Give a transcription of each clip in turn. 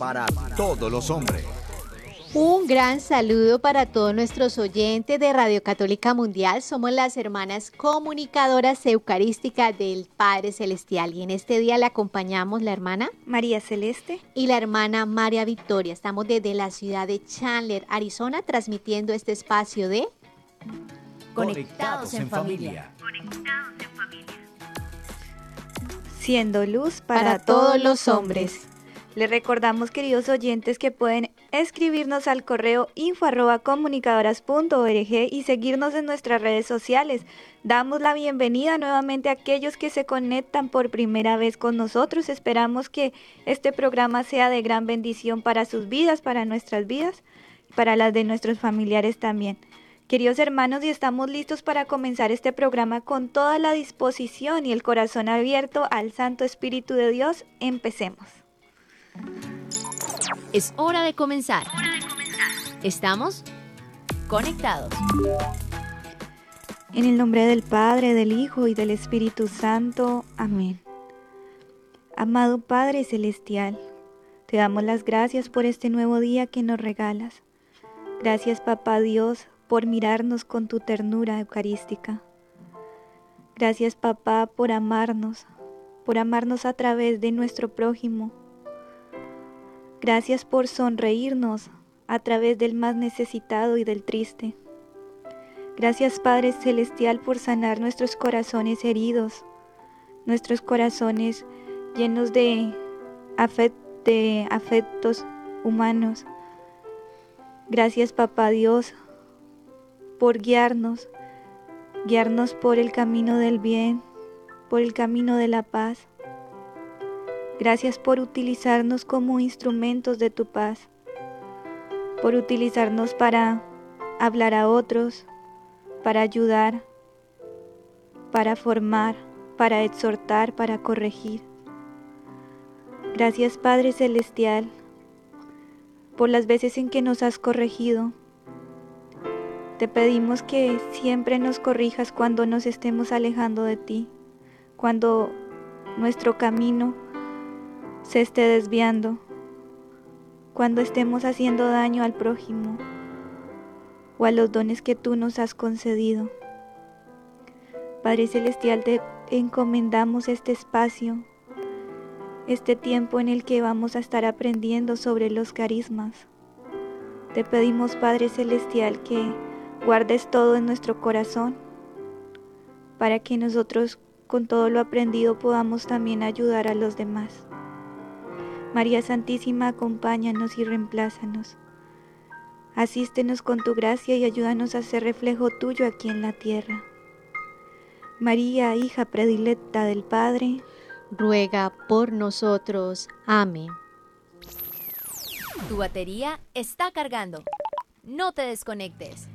para todos los hombres. Un gran saludo para todos nuestros oyentes de Radio Católica Mundial. Somos las hermanas comunicadoras eucarísticas del Padre Celestial y en este día le acompañamos la hermana María Celeste y la hermana María Victoria. Estamos desde la ciudad de Chandler, Arizona, transmitiendo este espacio de Conectados en familia. Siendo luz para, para todos los hombres. Les recordamos, queridos oyentes, que pueden escribirnos al correo info arroba comunicadoras.org y seguirnos en nuestras redes sociales. Damos la bienvenida nuevamente a aquellos que se conectan por primera vez con nosotros. Esperamos que este programa sea de gran bendición para sus vidas, para nuestras vidas, para las de nuestros familiares también. Queridos hermanos, y estamos listos para comenzar este programa con toda la disposición y el corazón abierto al Santo Espíritu de Dios. Empecemos. Es hora de comenzar. ¿Estamos? Conectados. En el nombre del Padre, del Hijo y del Espíritu Santo. Amén. Amado Padre Celestial, te damos las gracias por este nuevo día que nos regalas. Gracias, Papá Dios, por mirarnos con tu ternura eucarística. Gracias, Papá, por amarnos, por amarnos a través de nuestro prójimo Gracias por sonreírnos a través del más necesitado y del triste. Gracias Padre Celestial por sanar nuestros corazones heridos, nuestros corazones llenos de, afectos humanos. Gracias Papá Dios por guiarnos, guiarnos por el camino del bien, por el camino de la paz. Gracias por utilizarnos como instrumentos de tu paz, por utilizarnos para hablar a otros, para ayudar, para formar, para exhortar, para corregir. Gracias Padre Celestial por las veces en que nos has corregido. Te pedimos que siempre nos corrijas cuando nos estemos alejando de ti, cuando nuestro camino se esté desviando, cuando estemos haciendo daño al prójimo o a los dones que tú nos has concedido. Padre Celestial, te encomendamos este espacio, este tiempo en el que vamos a estar aprendiendo sobre los carismas. Te pedimos, Padre Celestial, que guardes todo en nuestro corazón para que nosotros con todo lo aprendido podamos también ayudar a los demás. María Santísima, acompáñanos y reemplázanos. Asístenos con tu gracia y ayúdanos a ser reflejo tuyo aquí en la tierra. María, hija predilecta del Padre, ruega por nosotros. Amén. Tu batería está cargando. No te desconectes.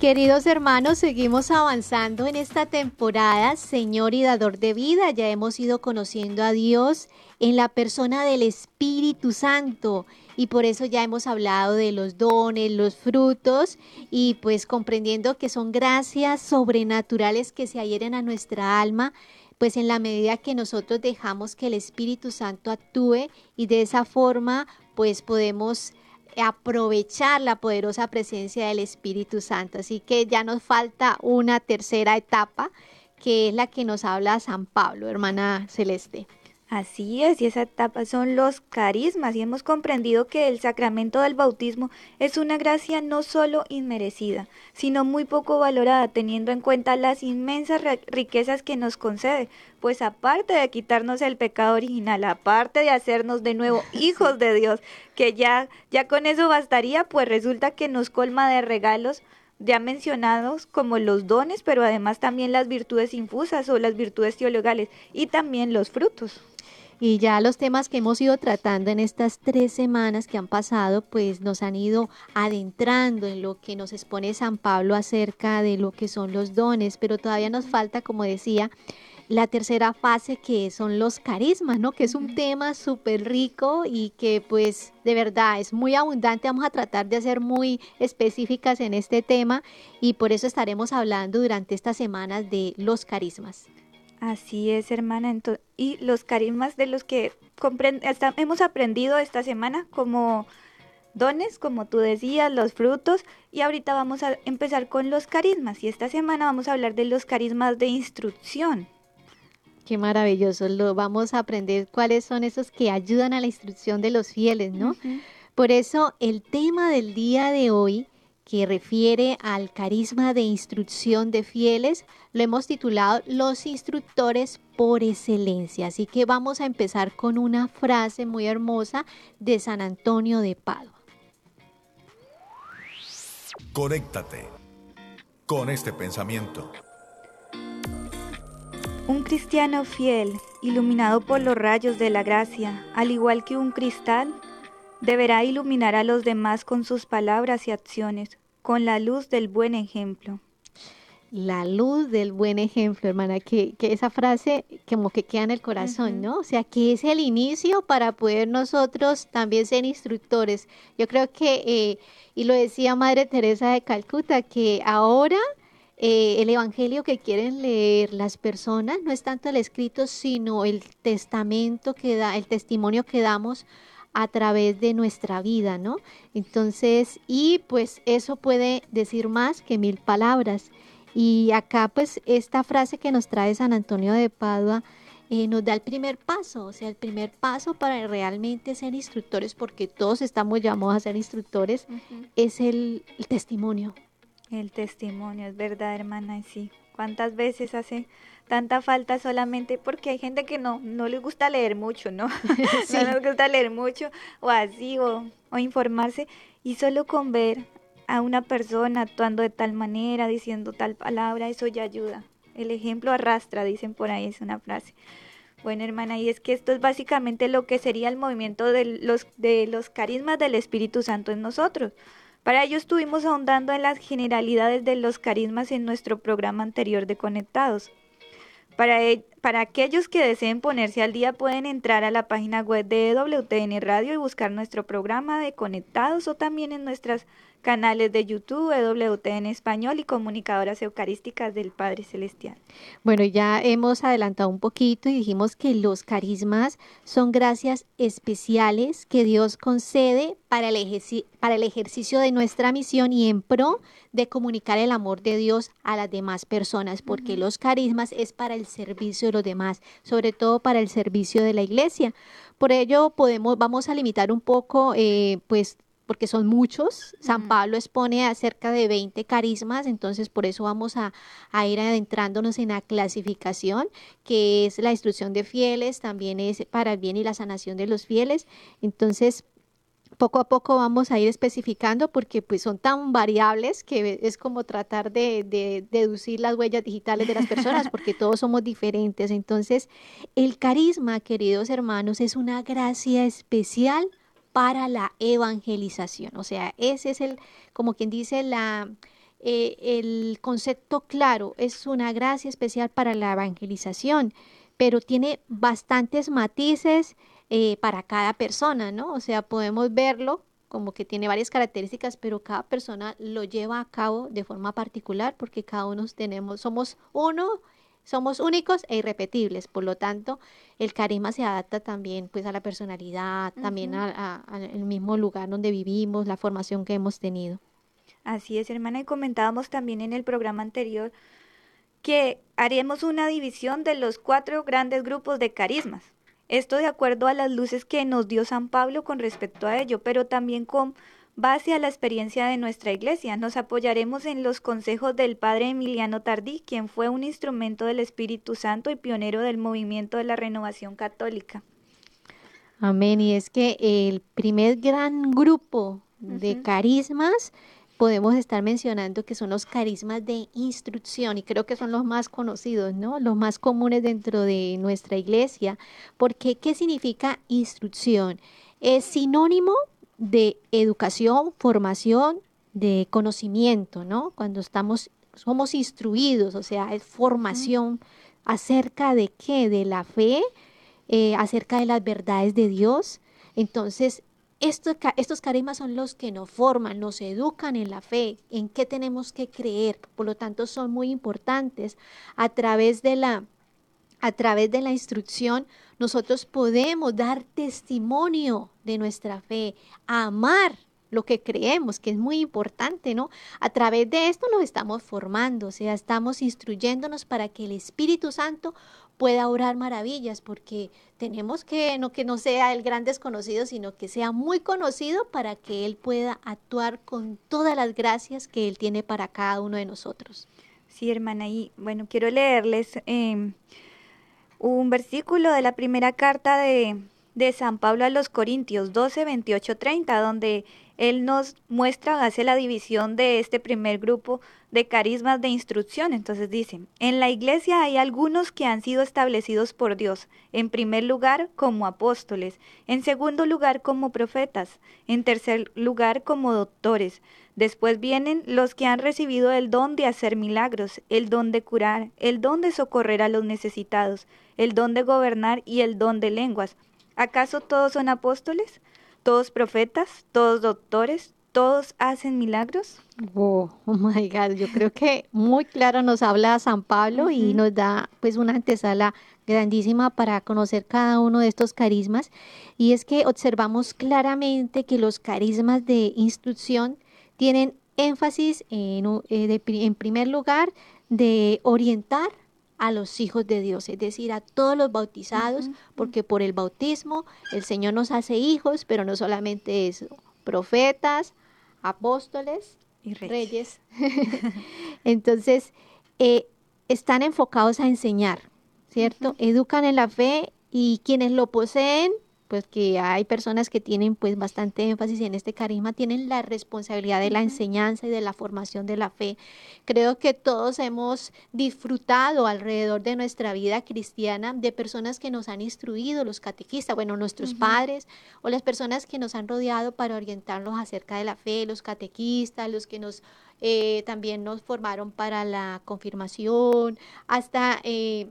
Queridos hermanos, seguimos avanzando en esta temporada, Señor y Dador de vida. Ya hemos ido conociendo a Dios en la persona del Espíritu Santo y por eso ya hemos hablado de los dones, los frutos y pues comprendiendo que son gracias sobrenaturales que se adhieren a nuestra alma pues en la medida que nosotros dejamos que el Espíritu Santo actúe y de esa forma pues podemos aprovechar la poderosa presencia del Espíritu Santo. Así que ya nos falta una tercera etapa, que es la que nos habla San Pablo, hermana Celeste. Así es, y esa etapa son los carismas, y hemos comprendido que el sacramento del bautismo es una gracia no solo inmerecida, sino muy poco valorada, teniendo en cuenta las inmensas riquezas que nos concede, pues aparte de quitarnos el pecado original, aparte de hacernos de nuevo hijos de Dios, que ya, ya con eso bastaría, pues resulta que nos colma de regalos ya mencionados como los dones, pero además también las virtudes infusas o las virtudes teologales y también los frutos. Y ya los temas que hemos ido tratando en estas tres semanas que han pasado, pues nos han ido adentrando en lo que nos expone San Pablo acerca de lo que son los dones, pero todavía nos falta, como decía, la tercera fase que son los carismas, ¿no? Que es un tema súper rico y que pues de verdad es muy abundante. Vamos a tratar de ser muy específicas en este tema y por eso estaremos hablando durante estas semanas de los carismas. Así es, hermana. y los carismas de los que hemos aprendido esta semana como dones, como tú decías, los frutos, y ahorita vamos a empezar con los carismas. Y esta semana vamos a hablar de los carismas de instrucción. Qué maravilloso. Lo vamos a aprender cuáles son esos que ayudan a la instrucción de los fieles, ¿no? Por eso el tema del día de hoy que refiere al carisma de instrucción de fieles, lo hemos titulado Los instructores por excelencia. Así que vamos a empezar con una frase muy hermosa de San Antonio de Padua. Conéctate con este pensamiento. Un cristiano fiel, iluminado por los rayos de la gracia, al igual que un cristal, deberá iluminar a los demás con sus palabras y acciones, con la luz del buen ejemplo. La luz del buen ejemplo, hermana, que, esa frase como que queda en el corazón, ¿no? O sea, que es el inicio para poder nosotros también ser instructores. Yo creo que, eh, y lo decía Madre Teresa de Calcuta, que ahora eh, el Evangelio que quieren leer las personas no es tanto el escrito, sino el testamento que da, el testimonio que damos a través de nuestra vida, ¿no? Entonces, y pues eso puede decir más que mil palabras. Y acá pues esta frase que nos trae San Antonio de Padua eh, nos da el primer paso, o sea, el primer paso para realmente ser instructores, porque todos estamos llamados a ser instructores, es el testimonio, el testimonio, es verdad, hermana, y sí. ¿Cuántas veces hace tanta falta solamente porque hay gente que no, no les gusta leer mucho, ¿no? no les gusta leer mucho o así, o, o informarse, y solo con ver a una persona actuando de tal manera, diciendo tal palabra, eso ya ayuda. El ejemplo arrastra, dicen por ahí, es una frase. Bueno, hermana, y es que esto es básicamente lo que sería el movimiento de los, de los carismas del Espíritu Santo en nosotros. Para ello estuvimos ahondando en las generalidades de los carismas en nuestro programa anterior de Conectados. Para, e, para, aquellos que deseen ponerse al día pueden entrar a la página web de WTN Radio y buscar nuestro programa de Conectados o también en nuestras canales de YouTube, EWT en español y comunicadoras eucarísticas del Padre Celestial. Bueno, ya hemos adelantado un poquito y dijimos que los carismas son gracias especiales que Dios concede para el, para el ejercicio de nuestra misión y en pro de comunicar el amor de Dios a las demás personas, porque los carismas es para el servicio de los demás, sobre todo para el servicio de la iglesia. Por ello podemos, vamos a limitar un poco, eh, pues porque son muchos. San Pablo expone a cerca de 20 carismas, entonces por eso vamos a, ir adentrándonos en la clasificación, que es la instrucción de fieles, también es para el bien y la sanación de los fieles. Entonces, poco a poco vamos a ir especificando porque pues son tan variables que es como tratar de, de, deducir las huellas digitales de las personas porque todos somos diferentes. Entonces, el carisma, queridos hermanos, es una gracia especial para la evangelización. O sea, ese es el, como quien dice, la, eh, el concepto claro, es una gracia especial para la evangelización, pero tiene bastantes matices eh, para cada persona, ¿no? O sea, podemos verlo como que tiene varias características, pero cada persona lo lleva a cabo de forma particular porque cada uno tenemos, somos uno somos únicos e irrepetibles, por lo tanto, el carisma se adapta también pues a la personalidad, también al mismo lugar donde vivimos, la formación que hemos tenido. Así es, hermana, y comentábamos también en el programa anterior que haremos una división de los cuatro grandes grupos de carismas. Esto de acuerdo a las luces que nos dio San Pablo con respecto a ello, pero también con base a la experiencia de nuestra iglesia. Nos apoyaremos en los consejos del padre Emiliano Tardí, quien fue un instrumento del Espíritu Santo y pionero del movimiento de la renovación católica. Amén. Y es que el primer gran grupo de carismas podemos estar mencionando que son los carismas de instrucción y creo que son los más conocidos, ¿no? Los más comunes dentro de nuestra iglesia. Porque, ¿qué significa instrucción? Es sinónimo de educación, formación, de conocimiento, ¿no? Cuando estamos, somos instruidos, o sea, es formación acerca de qué, de la fe, eh, acerca de las verdades de Dios. Entonces, estos, estos carismas son los que nos forman, nos educan en la fe, en qué tenemos que creer. Por lo tanto, son muy importantes. A través de la, a través de la instrucción, nosotros podemos dar testimonio de nuestra fe, amar lo que creemos, que es muy importante, ¿no? A través de esto nos estamos formando, o sea, estamos instruyéndonos para que el Espíritu Santo pueda orar maravillas, porque tenemos que no que no sea el gran desconocido, sino que sea muy conocido para que Él pueda actuar con todas las gracias que Él tiene para cada uno de nosotros. Sí, hermana, y bueno, quiero leerles em, un versículo de la primera carta de, de San Pablo a los Corintios 12, 28, 30, donde él nos muestra, hace la división de este primer grupo de carismas de instrucción. Entonces dice, en la iglesia hay algunos que han sido establecidos por Dios, en primer lugar como apóstoles, en segundo lugar como profetas, en tercer lugar como doctores. Después vienen los que han recibido el don de hacer milagros, el don de curar, el don de socorrer a los necesitados, el don de gobernar y el don de lenguas. ¿Acaso todos son apóstoles? todos profetas, todos doctores, todos hacen milagros. Oh, oh, my God, yo creo que muy claro nos habla San Pablo y nos da pues una antesala grandísima para conocer cada uno de estos carismas y es que observamos claramente que los carismas de instrucción tienen énfasis en, eh, en primer lugar de orientar a los hijos de Dios, es decir, a todos los bautizados, porque por el bautismo el Señor nos hace hijos, pero no solamente eso, profetas, apóstoles y reyes. Entonces, eh, están enfocados a enseñar, ¿cierto? Educan en la fe y quienes lo poseen pues que hay personas que tienen pues bastante énfasis en este carisma, tienen la responsabilidad de la enseñanza y de la formación de la fe. Creo que todos hemos disfrutado alrededor de nuestra vida cristiana de personas que nos han instruido, los catequistas, bueno, nuestros padres o las personas que nos han rodeado para orientarnos acerca de la fe, los catequistas, los que nos eh, también nos formaron para la confirmación, hasta... Eh,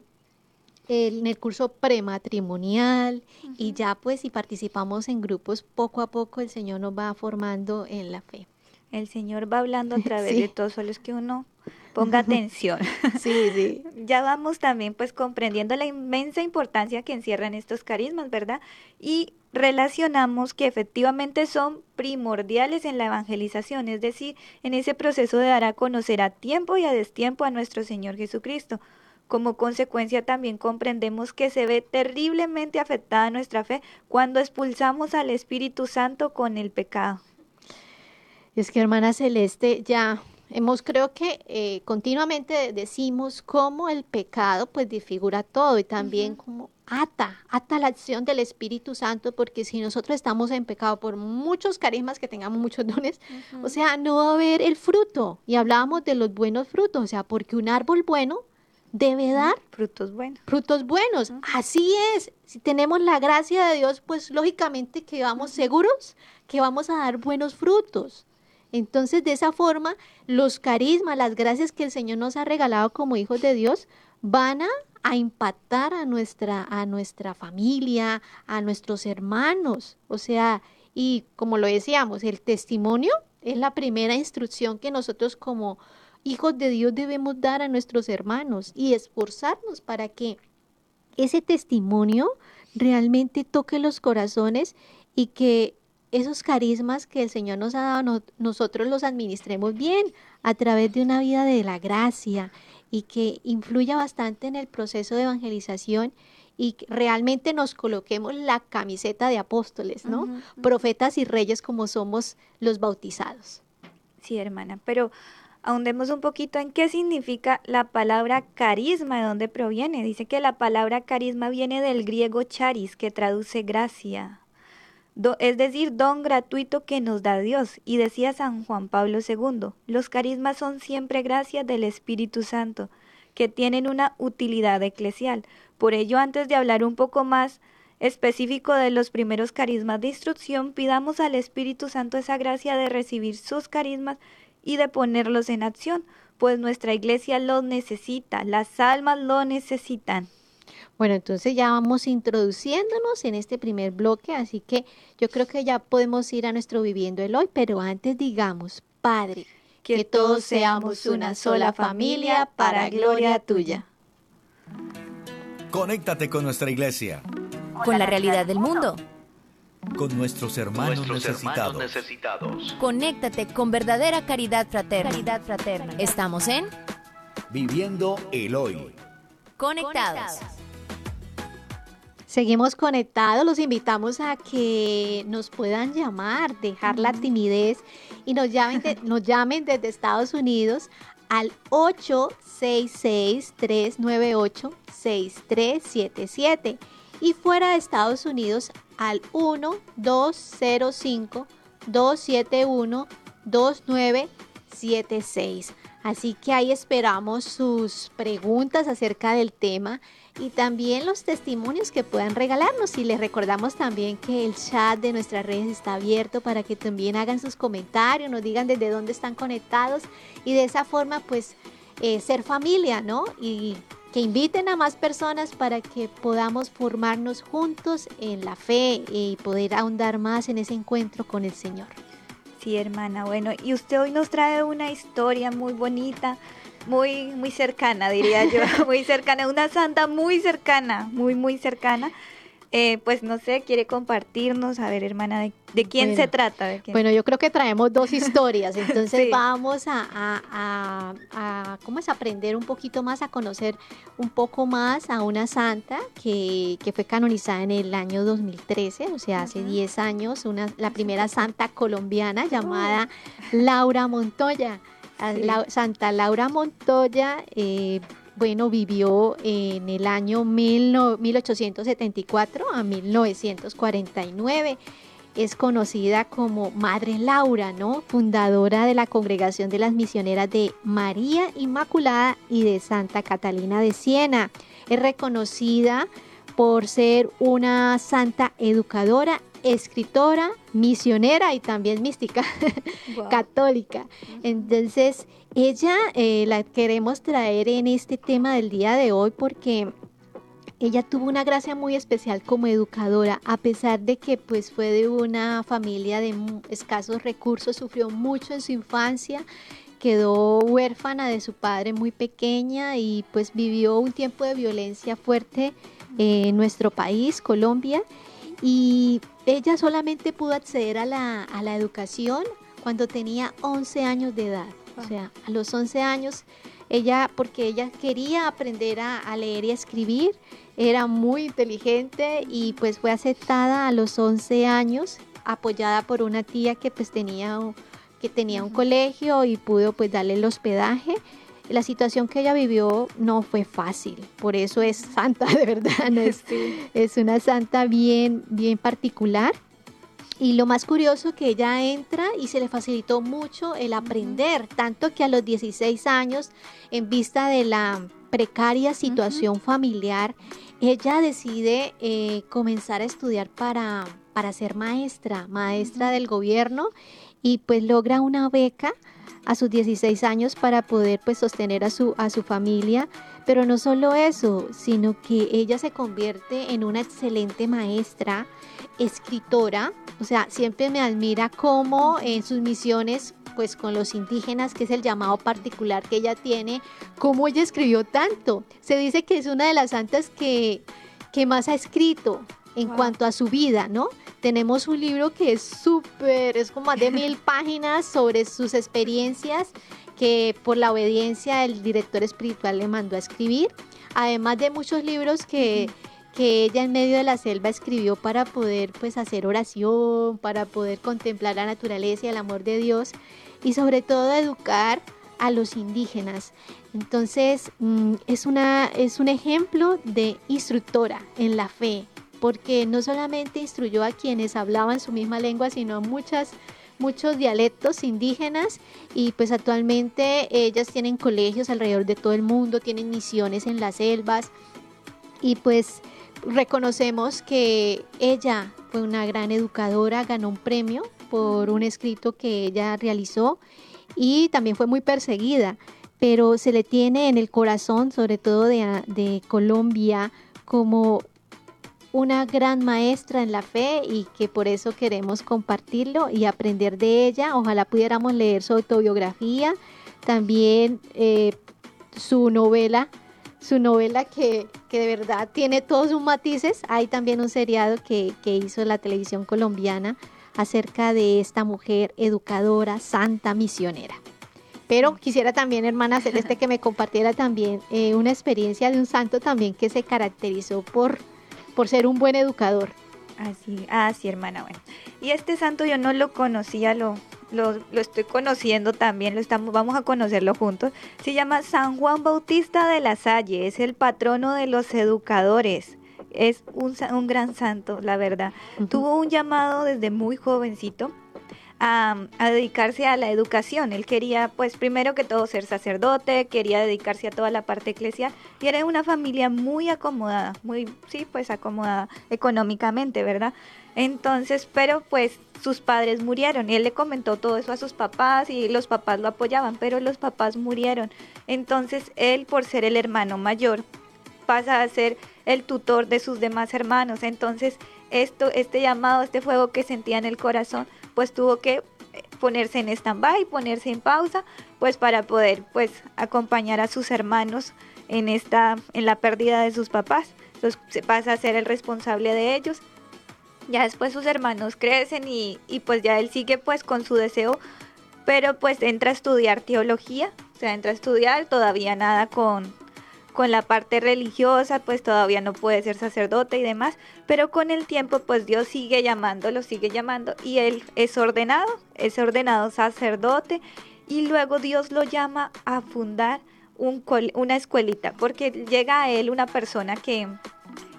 en el curso prematrimonial y ya pues si participamos en grupos, poco a poco el Señor nos va formando en la fe. El Señor va hablando a través de todo, solo es que uno ponga atención. Sí, sí. ya vamos también pues comprendiendo la inmensa importancia que encierran estos carismas, ¿verdad? Y relacionamos que efectivamente son primordiales en la evangelización, es decir, en ese proceso de dar a conocer a tiempo y a destiempo a nuestro Señor Jesucristo. Como consecuencia también comprendemos que se ve terriblemente afectada nuestra fe cuando expulsamos al Espíritu Santo con el pecado. Es que hermana Celeste, ya hemos creo que eh, continuamente decimos cómo el pecado pues disfigura todo y también cómo ata, ata la acción del Espíritu Santo, porque si nosotros estamos en pecado por muchos carismas que tengamos, muchos dones, o sea, no va a haber el fruto. Y hablábamos de los buenos frutos, o sea, porque un árbol bueno debe dar frutos buenos. Frutos buenos. Así es. Si tenemos la gracia de Dios, pues lógicamente que vamos seguros que vamos a dar buenos frutos. Entonces, de esa forma, los carismas, las gracias que el Señor nos ha regalado como hijos de Dios, van a, a impactar a nuestra, a nuestra familia, a nuestros hermanos. O sea, y como lo decíamos, el testimonio es la primera instrucción que nosotros como, hijos de Dios debemos dar a nuestros hermanos y esforzarnos para que ese testimonio realmente toque los corazones y que esos carismas que el Señor nos ha dado, nosotros los administremos bien a través de una vida de la gracia y que influya bastante en el proceso de evangelización y realmente nos coloquemos la camiseta de apóstoles, ¿no? Profetas y reyes como somos los bautizados. Sí, hermana, pero ahondemos un poquito en qué significa la palabra carisma, de dónde proviene. Dice que la palabra carisma viene del griego charis, que traduce gracia. es decir, don gratuito que nos da Dios. Y decía San Juan Pablo II, los carismas son siempre gracias del Espíritu Santo, que tienen una utilidad eclesial. Por ello, antes de hablar un poco más específico de los primeros carismas de instrucción, pidamos al Espíritu Santo esa gracia de recibir sus carismas y de ponerlos en acción, pues nuestra iglesia los necesita, las almas lo necesitan. Bueno, entonces ya vamos introduciéndonos en este primer bloque, así que yo creo que ya podemos ir a nuestro viviendo el hoy, pero antes digamos, Padre, que, todos seamos una sola familia para gloria tuya. Conéctate con nuestra iglesia. Con la realidad del mundo. Con nuestros hermanos, necesitados. necesitados. Conéctate con verdadera caridad fraterna. Caridad fraterna. Estamos en Viviendo el hoy. Conectados. Seguimos conectados, los invitamos a que nos puedan llamar, dejar la timidez y nos llamen, nos llamen desde Estados Unidos al 866-398-6377 y fuera de Estados Unidos al 1-205-271-2976. Así que ahí esperamos sus preguntas acerca del tema y también los testimonios que puedan regalarnos. Y les recordamos también que el chat de nuestras redes está abierto para que también hagan sus comentarios, nos digan desde dónde están conectados y de esa forma pues eh, ser familia, ¿no? Y que inviten a más personas para que podamos formarnos juntos en la fe y poder ahondar más en ese encuentro con el Señor. Sí, hermana. Bueno, y usted hoy nos trae una historia muy bonita, muy, muy cercana, diría yo, muy cercana, una santa muy cercana, muy, muy cercana. Eh, pues no sé, quiere compartirnos, a ver hermana, ¿de, quién se trata? Bueno, yo creo que traemos dos historias, entonces vamos a, a, a, ¿cómo es? aprender un poquito más, a conocer un poco más a una santa que, que fue canonizada en el año 2013, o sea, hace 10 años, una, la primera santa colombiana llamada Laura Montoya. Santa Laura Montoya eh, bueno, vivió en el año 1874 a 1949. Es conocida como Madre Laura, ¿no? Fundadora de la Congregación de las Misioneras de María Inmaculada y de Santa Catalina de Siena. Es reconocida por ser una santa educadora, escritora, misionera y también mística católica. Entonces, ella eh, la queremos traer en este tema del día de hoy porque ella tuvo una gracia muy especial como educadora, a pesar de que pues fue de una familia de escasos recursos, sufrió mucho en su infancia, quedó huérfana de su padre muy pequeña y pues vivió un tiempo de violencia fuerte en nuestro país, Colombia, y ella solamente pudo acceder a la, a la educación cuando tenía 11 años de edad. O sea, a los 11 años, ella, porque ella quería aprender a, leer y a escribir, era muy inteligente y pues fue aceptada a los 11 años, apoyada por una tía que pues tenía, que tenía un colegio y pudo pues darle el hospedaje. La situación que ella vivió no fue fácil, por eso es santa, de verdad, es, es una santa bien, bien particular. Y lo más curioso que ella entra y se le facilitó mucho el aprender, tanto que a los 16 años, en vista de la precaria situación familiar, ella decide eh, comenzar a estudiar para, para ser maestra, maestra del gobierno, y pues logra una beca a sus 16 años para poder pues sostener a su, a su familia. Pero no solo eso, sino que ella se convierte en una excelente maestra, escritora, o sea, siempre me admira cómo en sus misiones, pues con los indígenas, que es el llamado particular que ella tiene, cómo ella escribió tanto. Se dice que es una de las santas que, que más ha escrito en cuanto a su vida, ¿no? Tenemos un libro que es súper, es como más de mil páginas sobre sus experiencias que por la obediencia el director espiritual le mandó a escribir, además de muchos libros que que ella en medio de la selva escribió para poder pues hacer oración, para poder contemplar la naturaleza y el amor de Dios y sobre todo educar a los indígenas. Entonces mm, es, una, es un ejemplo de instructora en la fe, porque no solamente instruyó a quienes hablaban su misma lengua, sino a muchas muchos dialectos indígenas y pues actualmente ellas tienen colegios alrededor de todo el mundo, tienen misiones en las selvas y pues reconocemos que ella fue una gran educadora, ganó un premio por un escrito que ella realizó y también fue muy perseguida, pero se le tiene en el corazón, sobre todo de, de Colombia, como una gran maestra en la fe y que por eso queremos compartirlo y aprender de ella. Ojalá pudiéramos leer su autobiografía, también eh, su novela, su novela que, que, de verdad tiene todos sus matices. Hay también un seriado que, que hizo la televisión colombiana acerca de esta mujer educadora, santa, misionera. Pero quisiera también, hermana Celeste, que me compartiera también eh, una experiencia de un santo también que se caracterizó por por ser un buen educador. Así, ah, hermana, bueno. Y este santo yo no lo conocía, lo, lo, estoy conociendo también, lo estamos, vamos a conocerlo juntos. Se llama San Juan Bautista de la Salle, es el patrono de los educadores. Es un, un gran santo, la verdad. Tuvo un llamado desde muy jovencito a, dedicarse a la educación. Él quería, pues, primero que todo ser sacerdote, quería dedicarse a toda la parte eclesial y era una familia muy acomodada, muy, sí, pues acomodada económicamente, ¿verdad? Entonces, pero pues sus padres murieron y él le comentó todo eso a sus papás y los papás lo apoyaban, pero los papás murieron. Entonces, él, por ser el hermano mayor, pasa a ser el tutor de sus demás hermanos. Entonces, esto, este llamado, este fuego que sentía en el corazón, pues tuvo que eh, ponerse en stand-by, ponerse en pausa, pues para poder pues acompañar a sus hermanos en esta en la pérdida de sus papás. Entonces se pasa a ser el responsable de ellos. Ya después sus hermanos crecen y, y pues ya él sigue pues con su deseo, pero pues entra a estudiar teología, o sea, entra a estudiar, todavía nada con, con la parte religiosa, pues todavía no puede ser sacerdote y demás, pero con el tiempo, pues Dios sigue llamándolo, sigue llamando y él es ordenado, es ordenado sacerdote y luego Dios lo llama a fundar un una escuelita, porque llega a él una persona que,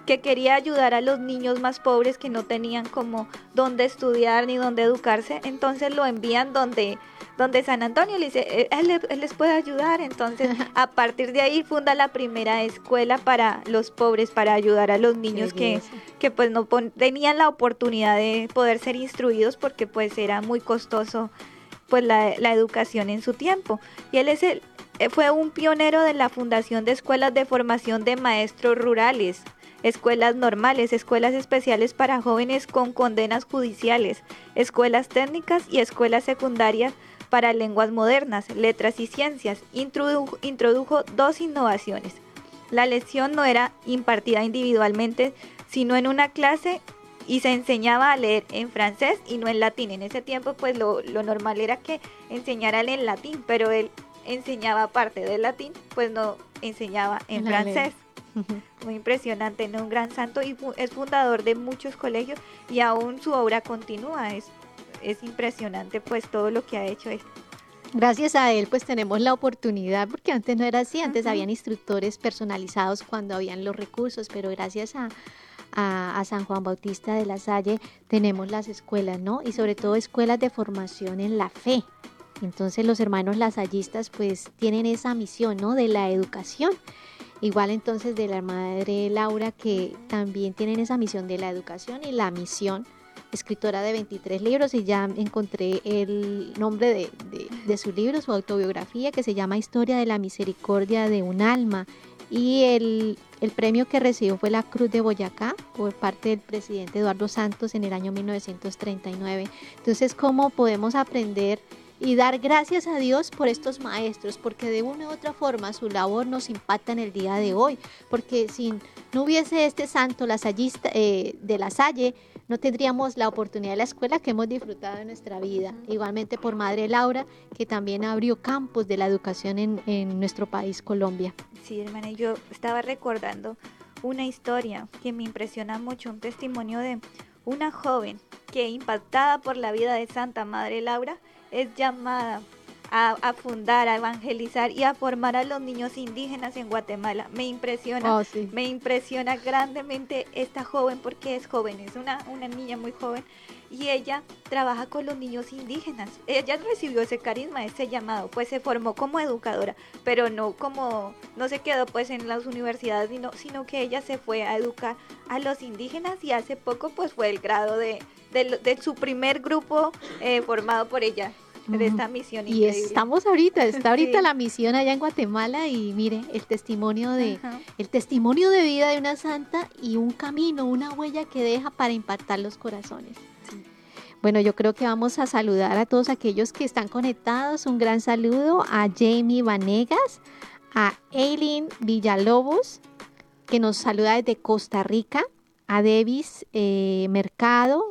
que quería ayudar a los niños más pobres que no tenían como dónde estudiar ni dónde educarse, entonces lo envían donde donde San Antonio le dice, eh, él, les puede ayudar. Entonces, a partir de ahí funda la primera escuela para los pobres, para ayudar a los niños que, que pues no tenían la oportunidad de poder ser instruidos porque pues era muy costoso pues la, la educación en su tiempo. Y él es el, eh, fue un pionero de la fundación de escuelas de formación de maestros rurales escuelas normales, escuelas especiales para jóvenes con condenas judiciales, escuelas técnicas y escuelas secundarias para lenguas modernas, letras y ciencias, introdujo, dos innovaciones. La lección no era impartida individualmente, sino en una clase y se enseñaba a leer en francés y no en latín. En ese tiempo pues lo, normal era que enseñara en latín, pero él enseñaba parte del latín, pues no enseñaba en francés. Muy impresionante, ¿no? Un gran santo y es fundador de muchos colegios y aún su obra continúa. Es es impresionante pues todo lo que ha hecho esto. Gracias a él pues tenemos la oportunidad, porque antes no era así, antes habían instructores personalizados cuando habían los recursos, pero gracias a, a, San Juan Bautista de la Salle tenemos las escuelas, ¿no? Y sobre todo escuelas de formación en la fe. Entonces los hermanos lasallistas pues tienen esa misión, ¿no? De la educación. Igual entonces de la madre Laura que también tienen esa misión de la educación y la misión escritora de 23 libros y ya encontré el nombre de, de, su libro, su autobiografía, que se llama Historia de la Misericordia de un Alma. Y el, el premio que recibió fue la Cruz de Boyacá por parte del presidente Eduardo Santos en el año 1939. Entonces, ¿cómo podemos aprender? Y dar gracias a Dios por estos maestros, porque de una u otra forma su labor nos impacta en el día de hoy, porque si no hubiese este santo lasallista, eh, de la Salle, no tendríamos la oportunidad de la escuela que hemos disfrutado en nuestra vida. Igualmente por Madre Laura, que también abrió campos de la educación en, en nuestro país, Colombia. Sí, hermana, yo estaba recordando una historia que me impresiona mucho, un testimonio de una joven que impactada por la vida de Santa Madre Laura es llamada a, fundar, a evangelizar y a formar a los niños indígenas en Guatemala. Me impresiona, Oh, me impresiona grandemente esta joven porque es joven, es una, una niña muy joven y ella trabaja con los niños indígenas. Ella recibió ese carisma, ese llamado, pues se formó como educadora, pero no como, no se quedó pues en las universidades, sino, sino que ella se fue a educar a los indígenas y hace poco pues fue el grado de, de, su primer grupo eh, formado por ella de esta misión. Y estamos ahorita, está ahorita la misión allá en Guatemala y mire el testimonio de el testimonio de vida de una santa y un camino, una huella que deja para impactar los corazones. Bueno, yo creo que vamos a saludar a todos aquellos que están conectados. Un gran saludo a Jamie Vanegas, a Eileen Villalobos, que nos saluda desde Costa Rica, a Davis eh, Mercado,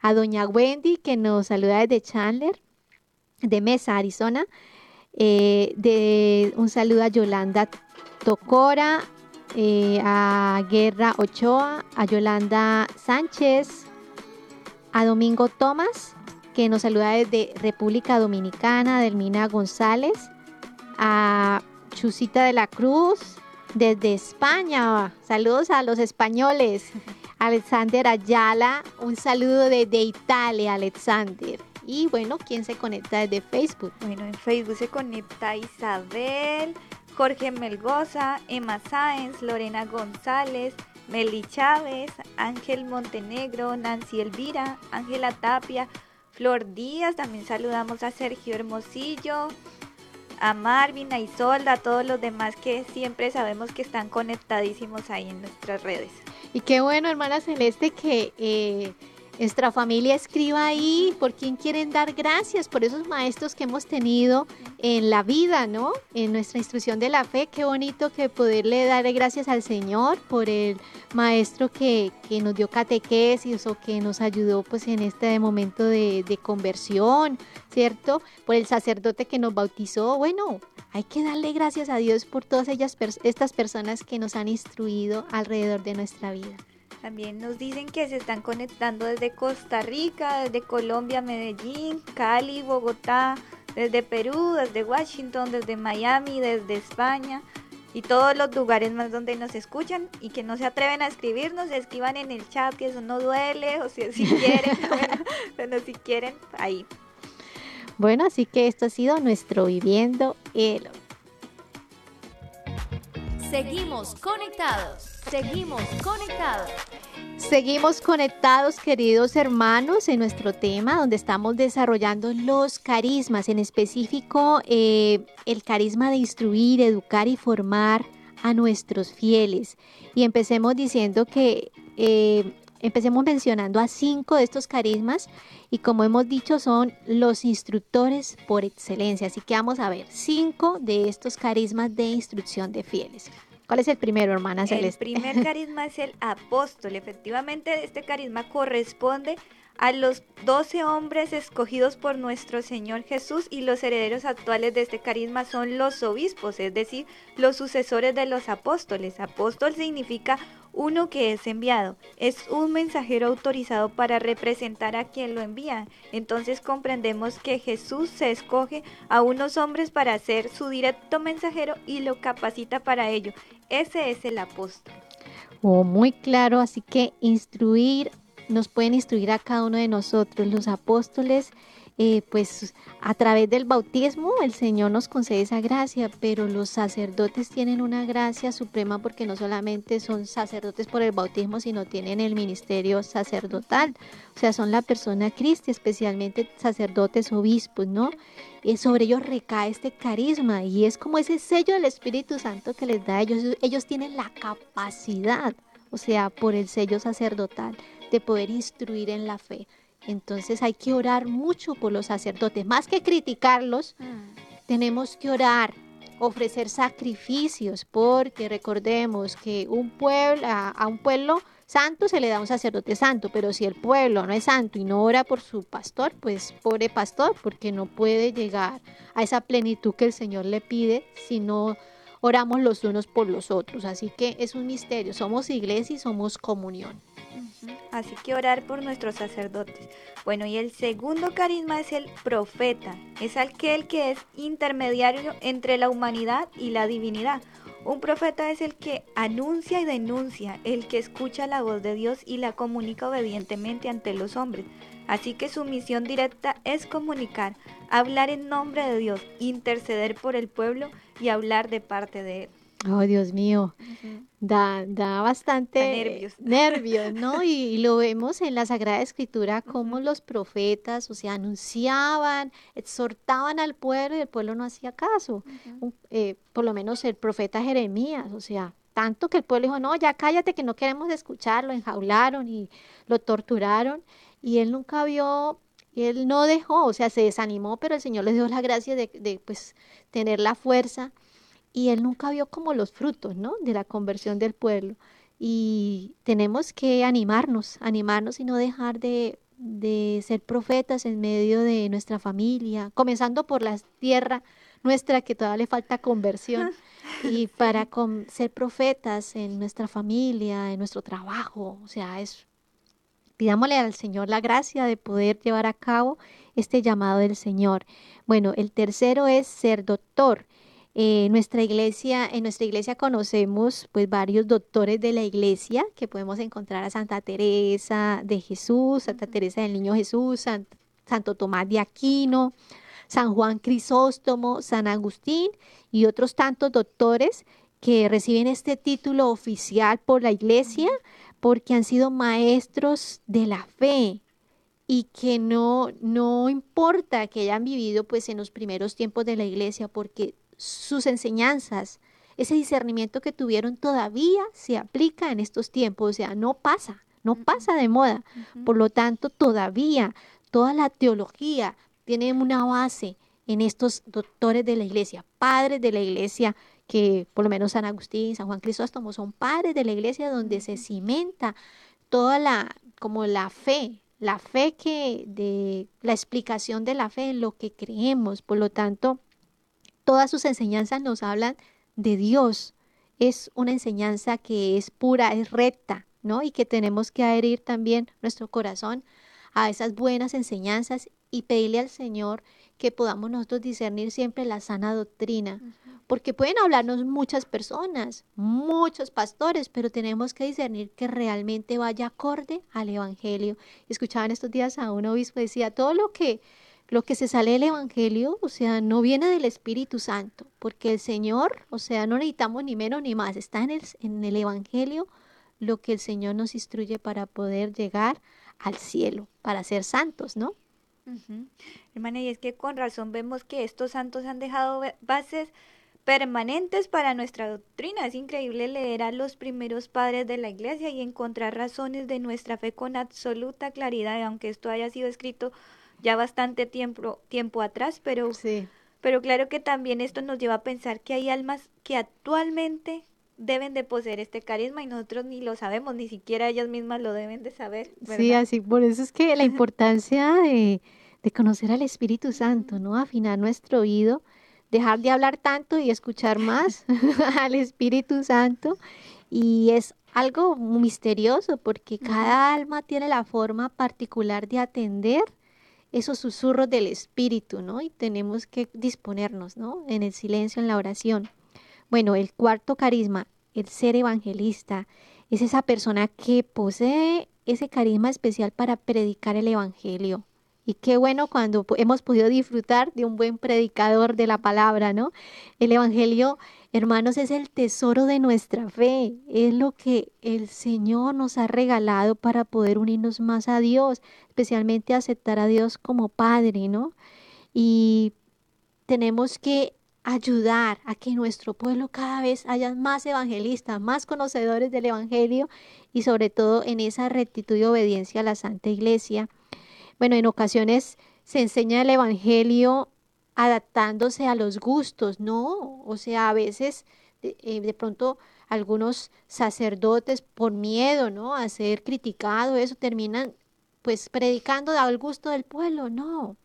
a Doña Wendy, que nos saluda desde Chandler, de Mesa, Arizona. Eh, de, un saludo a Yolanda Tocora, eh, a Guerra Ochoa, a Yolanda Sánchez, a Domingo Tomás, que nos saluda desde República Dominicana, Delmina González, a Chusita de la Cruz, desde España. Saludos a los españoles. Alexander Ayala, un saludo desde Italia, Alexander. Y bueno, ¿quién se conecta desde Facebook? Bueno, en Facebook se conecta Isabel, Jorge Melgoza, Emma Sáenz, Lorena González, Meli Chávez, Ángel Montenegro, Nancy Elvira, Ángela Tapia, Flor Díaz, también saludamos a Sergio Hermosillo, a Marvin, a Isolda, a todos los demás que siempre sabemos que están conectadísimos ahí en nuestras redes. Y qué bueno, hermana Celeste, que eh, nuestra familia escriba ahí por quién quieren dar gracias, por esos maestros que hemos tenido en la vida, ¿no? En nuestra instrucción de la fe. Qué bonito que poderle dar gracias al Señor por el maestro que, que nos dio catequesis o que nos ayudó pues en este momento de, conversión, ¿cierto? Por el sacerdote que nos bautizó. Bueno, hay que darle gracias a Dios por todas ellas, estas personas que nos han instruido alrededor de nuestra vida. También nos dicen que se están conectando desde Costa Rica, desde Colombia, Medellín, Cali, Bogotá, desde Perú, desde Washington, desde Miami, desde España y todos los lugares más donde nos escuchan y que no se atreven a escribirnos, escriban en el chat que eso no duele o si, si quieren, bueno, si quieren, ahí. Bueno, así que esto ha sido nuestro Viviendo el Seguimos conectados. Seguimos conectados. Seguimos conectados, queridos hermanos, en nuestro tema donde estamos desarrollando los carismas, en específico eh, el carisma de instruir, educar y formar a nuestros fieles. Y empecemos diciendo que eh, Empecemos mencionando a cinco de estos carismas y como hemos dicho son los instructores por excelencia. Así que vamos a ver cinco de estos carismas de instrucción de fieles. ¿Cuál es el primero, hermana Celeste? El primer carisma es el apóstol. Efectivamente, este carisma corresponde a los doce hombres escogidos por nuestro Señor Jesús y los herederos actuales de este carisma son los obispos, es decir, los sucesores de los apóstoles. Apóstol significa uno que es enviado, es un mensajero autorizado para representar a quien lo envía. Entonces comprendemos que Jesús se escoge a unos hombres para ser su directo mensajero y lo capacita para ello. Ese es el apóstol. Oh, muy claro, así que instruir nos pueden instruir a cada uno de nosotros. Los apóstoles, eh, pues a través del bautismo el Señor nos concede esa gracia, pero los sacerdotes tienen una gracia suprema porque no solamente son sacerdotes por el bautismo, sino tienen el ministerio sacerdotal. O sea, son la persona Cristo, especialmente sacerdotes, obispos, ¿no? Y sobre ellos recae este carisma y es como ese sello del Espíritu Santo que les da a ellos. Ellos tienen la capacidad, o sea, por el sello sacerdotal de poder instruir en la fe. Entonces hay que orar mucho por los sacerdotes, más que criticarlos, mm. tenemos que orar, ofrecer sacrificios, porque recordemos que un pueblo, a, un pueblo santo se le da un sacerdote santo, pero si el pueblo no es santo y no ora por su pastor, pues pobre pastor, porque no puede llegar a esa plenitud que el Señor le pide si no oramos los unos por los otros. Así que es un misterio, somos iglesia y somos comunión. Así que orar por nuestros sacerdotes. Bueno, y el segundo carisma es el profeta. Es aquel que es intermediario entre la humanidad y la divinidad. Un profeta es el que anuncia y denuncia, el que escucha la voz de Dios y la comunica obedientemente ante los hombres. Así que su misión directa es comunicar, hablar en nombre de Dios, interceder por el pueblo y hablar de parte de él. Oh, Dios mío, da, da bastante nervios. nervios, ¿no? Y, y lo vemos en la Sagrada Escritura, como los profetas, o sea, anunciaban, exhortaban al pueblo y el pueblo no hacía caso. Eh, por lo menos el profeta Jeremías, o sea, tanto que el pueblo dijo, no, ya cállate que no queremos escucharlo, enjaularon y lo torturaron y él nunca vio, y él no dejó, o sea, se desanimó, pero el Señor le dio la gracia de, de pues, tener la fuerza y él nunca vio como los frutos, ¿no? De la conversión del pueblo. Y tenemos que animarnos, animarnos y no dejar de, de ser profetas en medio de nuestra familia, comenzando por la tierra nuestra que todavía le falta conversión. Y para ser profetas en nuestra familia, en nuestro trabajo, o sea, es pidámosle al Señor la gracia de poder llevar a cabo este llamado del Señor. Bueno, el tercero es ser doctor. Eh, nuestra iglesia, en nuestra iglesia conocemos pues varios doctores de la iglesia que podemos encontrar a Santa Teresa de Jesús, Santa Teresa del Niño Jesús, San- Santo Tomás de Aquino, San Juan Crisóstomo, San Agustín y otros tantos doctores que reciben este título oficial por la iglesia porque han sido maestros de la fe y que no, no importa que hayan vivido pues en los primeros tiempos de la iglesia porque sus enseñanzas, ese discernimiento que tuvieron todavía se aplica en estos tiempos, o sea, no pasa, no pasa de moda. Por lo tanto, todavía toda la teología tiene una base en estos doctores de la iglesia, padres de la iglesia, que por lo menos San Agustín, San Juan Crisóstomo son padres de la iglesia donde se cimenta toda la, como la fe, la fe que, de la explicación de la fe en lo que creemos. Por lo tanto, todas sus enseñanzas nos hablan de Dios. Es una enseñanza que es pura, es recta, ¿no? Y que tenemos que adherir también nuestro corazón a esas buenas enseñanzas y pedirle al Señor que podamos nosotros discernir siempre la sana doctrina. Porque pueden hablarnos muchas personas, muchos pastores, pero tenemos que discernir que realmente vaya acorde al Evangelio. Escuchaban estos días a un obispo decía, todo lo que lo que se sale del Evangelio, o sea, no viene del Espíritu Santo, porque el Señor, o sea, no necesitamos ni menos ni más, está en el, en el Evangelio lo que el Señor nos instruye para poder llegar al cielo, para ser santos, ¿no? Hermana, y es que con razón vemos que estos santos han dejado ba- bases permanentes para nuestra doctrina. Es increíble leer a los primeros padres de la iglesia y encontrar razones de nuestra fe con absoluta claridad, aunque esto haya sido escrito ya bastante tiempo, tiempo atrás, pero, Sí. pero claro que también esto nos lleva a pensar que hay almas que actualmente deben de poseer este carisma y nosotros ni lo sabemos, ni siquiera ellas mismas lo deben de saber. Sí, así, por eso es que la importancia de, de conocer al Espíritu Santo, ¿no? Afinar nuestro oído, dejar de hablar tanto y escuchar más al Espíritu Santo. Y es algo misterioso porque cada alma tiene la forma particular de atender esos susurros del Espíritu, ¿no? Y tenemos que disponernos, ¿no? En el silencio, en la oración. Bueno, el cuarto carisma, el ser evangelista, es esa persona que posee ese carisma especial para predicar el Evangelio. Y qué bueno cuando hemos podido disfrutar de un buen predicador de la palabra, ¿no? El Evangelio, hermanos, es el tesoro de nuestra fe, es lo que el Señor nos ha regalado para poder unirnos más a Dios, especialmente aceptar a Dios como Padre, ¿no? Y tenemos que ayudar a que nuestro pueblo cada vez haya más evangelistas, más conocedores del Evangelio y sobre todo en esa rectitud y obediencia a la Santa Iglesia. Bueno, en ocasiones se enseña el Evangelio adaptándose a los gustos, ¿no? O sea, a veces de, eh, de pronto algunos sacerdotes por miedo, ¿no? A ser criticado, eso terminan pues predicando al gusto del pueblo, no.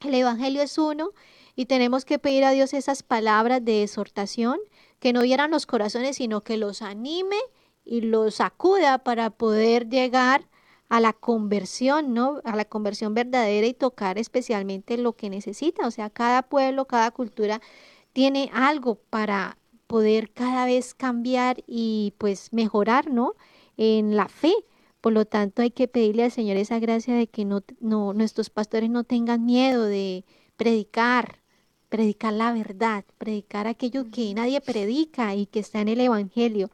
El Evangelio es uno y tenemos que pedir a Dios esas palabras de exhortación que no hieran los corazones, sino que los anime y los sacuda para poder llegar a la conversión, ¿no? A la conversión verdadera y tocar especialmente lo que necesita. O sea, cada pueblo, cada cultura tiene algo para poder cada vez cambiar y pues mejorar, ¿no? En la fe. Por lo tanto, hay que pedirle al Señor esa gracia de que no, no, nuestros pastores no tengan miedo de predicar, predicar la verdad, predicar aquello que nadie predica y que está en el Evangelio.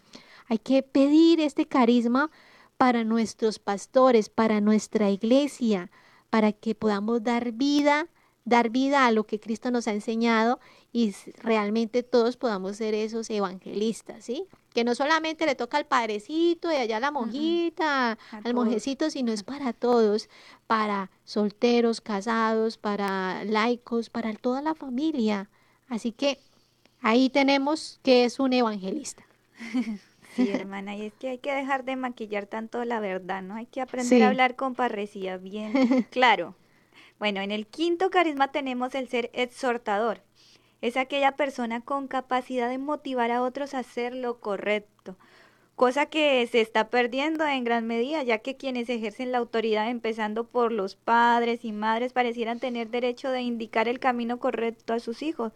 Hay que pedir este carisma para nuestros pastores, para nuestra iglesia, para que podamos dar vida, dar vida a lo que Cristo nos ha enseñado y realmente todos podamos ser esos evangelistas, ¿sí? Que no solamente le toca al padrecito y allá a la monjita, al monjecito, sino es para todos, para solteros, casados, para laicos, para toda la familia. Así que ahí tenemos que es un evangelista. Sí, hermana, y es que hay que dejar de maquillar tanto la verdad, ¿no? Hay que aprender a hablar con parresía, bien claro. Bueno, en el quinto carisma tenemos el ser exhortador. Es aquella persona con capacidad de motivar a otros a hacer lo correcto, cosa que se está perdiendo en gran medida, ya que quienes ejercen la autoridad, empezando por los padres y madres, parecieran tener derecho de indicar el camino correcto a sus hijos.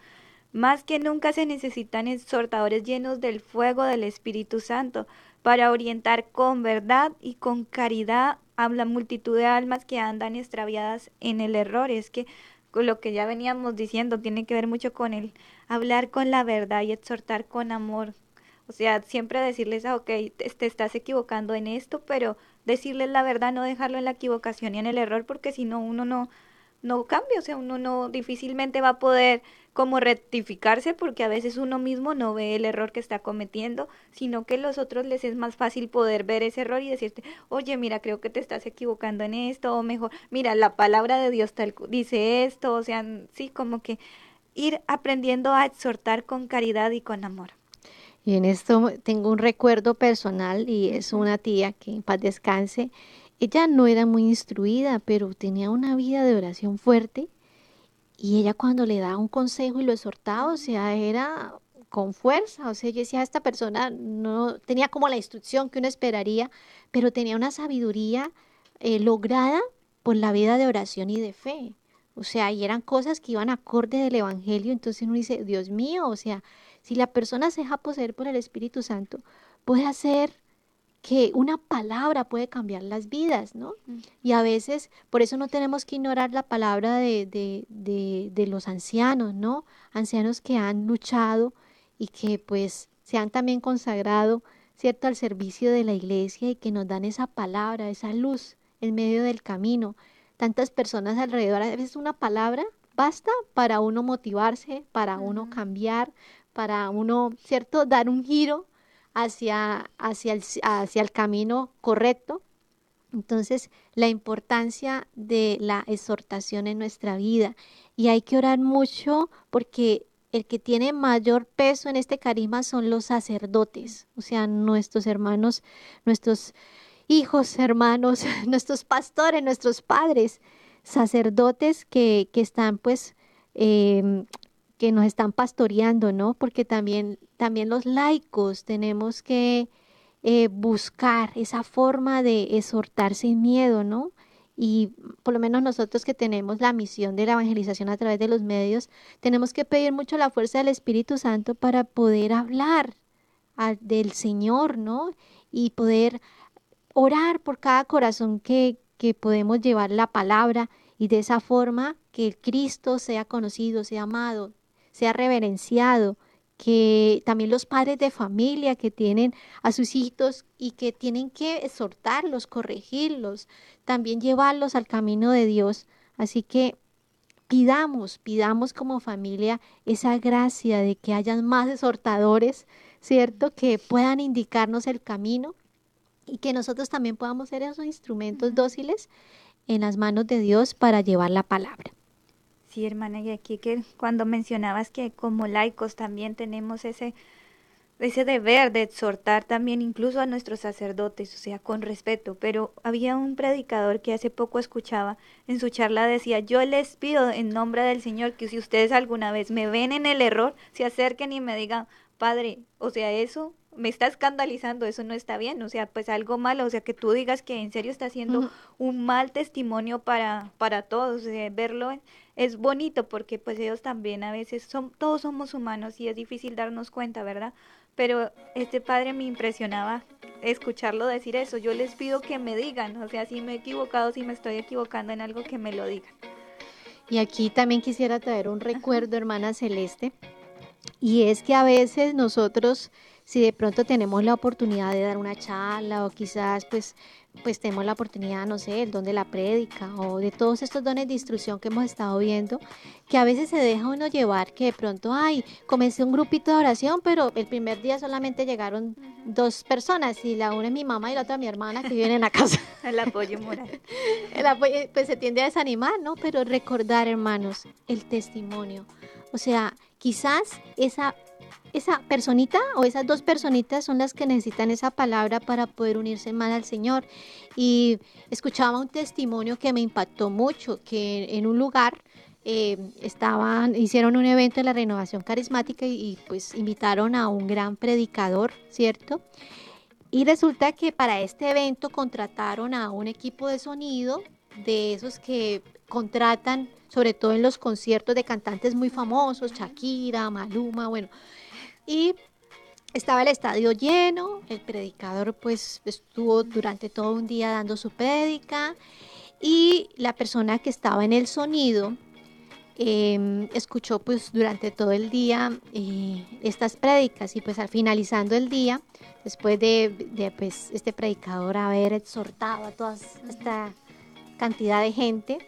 Más que nunca se necesitan exhortadores llenos del fuego del Espíritu Santo para orientar con verdad y con caridad a la multitud de almas que andan extraviadas en el error. Es que lo que ya veníamos diciendo tiene que ver mucho con el hablar con la verdad y exhortar con amor. O sea, siempre decirles, ah, ok, te, estás equivocando en esto, pero decirles la verdad, no dejarlo en la equivocación y en el error, porque si no, uno no, no cambia, o sea, uno no difícilmente va a poder como rectificarse porque a veces uno mismo no ve el error que está cometiendo, sino que los otros les es más fácil poder ver ese error y decirte, oye, mira, creo que te estás equivocando en esto, o mejor, mira, la palabra de Dios tal dice esto, o sea, sí, como que ir aprendiendo a exhortar con caridad y con amor. Y en esto tengo un recuerdo personal y es una tía que en paz descanse, ella no era muy instruida, pero tenía una vida de oración fuerte y ella cuando le daba un consejo y lo exhortaba, o sea, era con fuerza, o sea, yo decía, esta persona no tenía como la instrucción que uno esperaría, pero tenía una sabiduría eh, lograda por la vida de oración y de fe. O sea, y eran cosas que iban acorde del Evangelio, entonces uno dice, Dios mío, o sea, si la persona se deja poseer por el Espíritu Santo, puede hacer que una palabra puede cambiar las vidas, ¿no? Mm. Y a veces, por eso no tenemos que ignorar la palabra de, de, de, de, los ancianos, ¿no? Ancianos que han luchado y que pues se han también consagrado, ¿cierto?, al servicio de la iglesia y que nos dan esa palabra, esa luz en medio del camino. Tantas personas alrededor, a veces una palabra basta para uno motivarse, para uno cambiar, para uno, ¿cierto?, dar un giro hacia, hacia, el, hacia el camino correcto. Entonces, la importancia de la exhortación en nuestra vida. Y hay que orar mucho porque el que tiene mayor peso en este carisma son los sacerdotes, o sea, nuestros hermanos, nuestros hijos, hermanos, nuestros pastores, nuestros padres, sacerdotes que, que están pues eh, que nos están pastoreando, ¿no? Porque también, también los laicos tenemos que eh, buscar esa forma de exhortar sin miedo, ¿no? Y por lo menos nosotros que tenemos la misión de la evangelización a través de los medios, tenemos que pedir mucho la fuerza del Espíritu Santo para poder hablar del Señor, ¿no? Y poder orar por cada corazón que, que podemos llevar la palabra y de esa forma que Cristo sea conocido, sea amado, sea reverenciado, que también los padres de familia que tienen a sus hijos y que tienen que exhortarlos, corregirlos, también llevarlos al camino de Dios. Así que pidamos, pidamos como familia esa gracia de que hayan más exhortadores, ¿cierto? Que puedan indicarnos el camino y que nosotros también podamos ser esos instrumentos dóciles en las manos de Dios para llevar la palabra. Sí, hermana, y aquí que cuando mencionabas que como laicos también tenemos ese, ese deber de exhortar también incluso a nuestros sacerdotes, o sea, con respeto, pero había un predicador que hace poco escuchaba, en su charla decía, yo les pido en nombre del Señor que si ustedes alguna vez me ven en el error, se acerquen y me digan, Padre, o sea, eso me está escandalizando, eso no está bien, o sea, pues algo malo, o sea, que tú digas que en serio está haciendo un mal testimonio para, para todos, verlo es bonito porque pues ellos también a veces son, todos somos humanos y es difícil darnos cuenta, ¿verdad? Pero este padre me impresionaba escucharlo decir eso, yo les pido que me digan, o sea, si me he equivocado, si me estoy equivocando en algo, que me lo digan. Y aquí también quisiera traer un recuerdo, hermana Celeste, y es que a veces nosotros si de pronto tenemos la oportunidad de dar una charla o quizás pues pues tenemos la oportunidad, no sé, el don de la prédica o de todos estos dones de instrucción que hemos estado viendo, que a veces se deja uno llevar, que de pronto, ay, comencé un grupito de oración, pero el primer día solamente llegaron dos personas y la una es mi mamá y la otra mi hermana que viven en la casa. el apoyo moral. el apoyo, pues se tiende a desanimar, ¿no? Pero recordar, hermanos, el testimonio. O sea, quizás esa esa personita o esas dos personitas son las que necesitan esa palabra para poder unirse más al Señor. Y escuchaba un testimonio que me impactó mucho, que en un lugar eh, estaban, hicieron un evento de la renovación carismática y, pues invitaron a un gran predicador, ¿cierto? Y resulta que para este evento contrataron a un equipo de sonido de esos que contratan sobre todo en los conciertos de cantantes muy famosos, Shakira, Maluma, bueno, y estaba el estadio lleno, el predicador pues estuvo durante todo un día dando su prédica y la persona que estaba en el sonido em, escuchó pues durante todo el día eh, estas prédicas y pues al finalizando el día, después de, pues este predicador haber exhortado a toda esta cantidad de gente,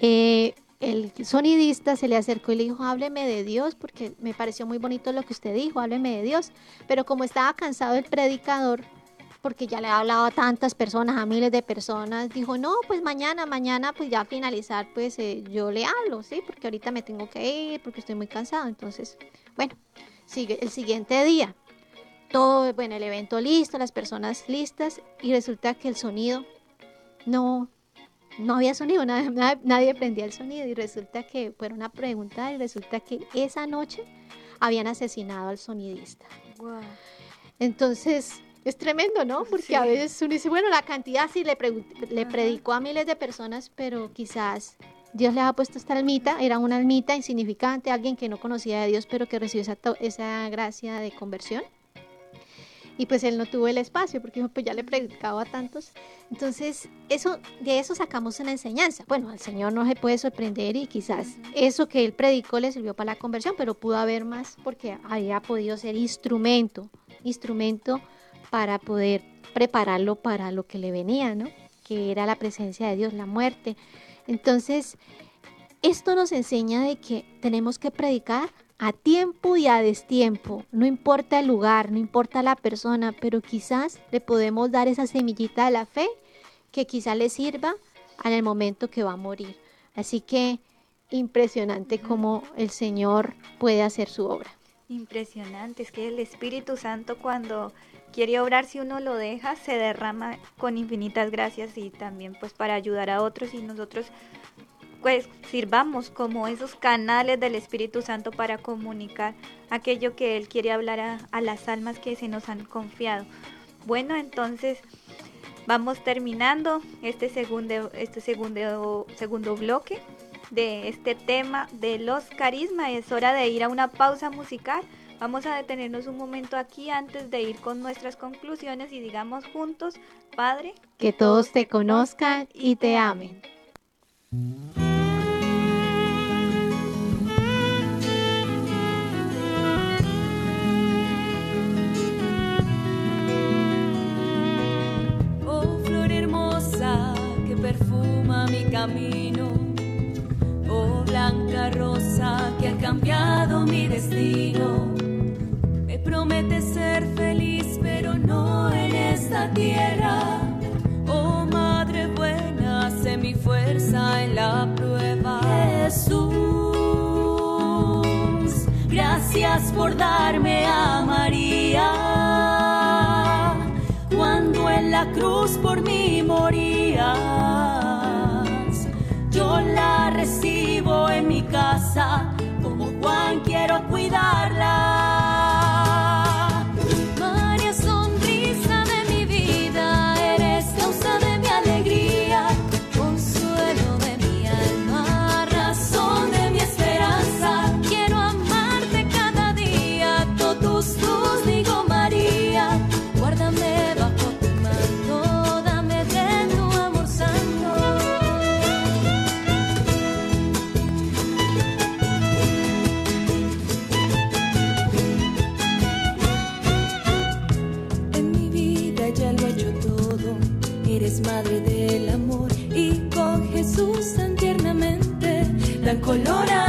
eh, el sonidista se le acercó y le dijo, hábleme de Dios, porque me pareció muy bonito lo que usted dijo, hábleme de Dios. Pero como estaba cansado el predicador, porque ya le ha hablado a tantas personas, a miles de personas, dijo, no, pues mañana, mañana, pues ya a finalizar, pues eh, yo le hablo, ¿sí? Porque ahorita me tengo que ir, porque estoy muy cansado. Entonces, bueno, sigue el siguiente día. Todo, bueno, el evento listo, las personas listas, y resulta que el sonido no, no había sonido, nadie, prendía el sonido y resulta que fueron a preguntar y resulta que esa noche habían asesinado al sonidista. Entonces, es tremendo, ¿no? Porque a veces uno dice, bueno, la cantidad sí le, le predicó a miles de personas, pero quizás Dios les ha puesto esta almita, era una almita insignificante, alguien que no conocía a Dios, pero que recibió esa, esa gracia de conversión y pues él no tuvo el espacio porque pues ya le predicaba a tantos. Entonces, eso, de eso sacamos una enseñanza. Bueno, al Señor no se puede sorprender y quizás eso que él predicó le sirvió para la conversión, pero pudo haber más porque había podido ser instrumento, instrumento para poder prepararlo para lo que le venía, ¿no? Que era la presencia de Dios, la muerte. Entonces, esto nos enseña de que tenemos que predicar a tiempo y a destiempo. No importa el lugar, no importa la persona, pero quizás le podemos dar esa semillita de la fe que quizás le sirva en el momento que va a morir. Así que impresionante cómo el Señor puede hacer su obra. Impresionante, es que el Espíritu Santo cuando quiere obrar, si uno lo deja, se derrama con infinitas gracias y también pues para ayudar a otros y nosotros pues sirvamos como esos canales del Espíritu Santo para comunicar aquello que Él quiere hablar a, las almas que se nos han confiado. Bueno, entonces vamos terminando este segundo, este segundo, segundo bloque de este tema de los carismas. Es hora de ir a una pausa musical. Vamos a detenernos un momento aquí antes de ir con nuestras conclusiones y digamos juntos, Padre, que todos te conozcan y te amen. Mi camino. Oh blanca rosa que ha cambiado mi destino. Me promete ser feliz, pero no en esta tierra. Oh madre buena, sé mi fuerza en la prueba. Jesús, gracias por darme a María cuando en la cruz por mí morías. Recibo en mi casa, como Juan quiero cuidarla. colorado.